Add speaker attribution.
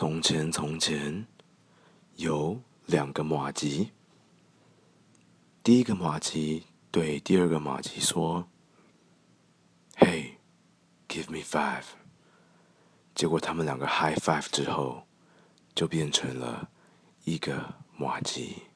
Speaker 1: 从前从前有两个马吉。第一个马吉对第二个马吉说 hey give me five 结果他们两个 high five 之后就变成了一个马吉。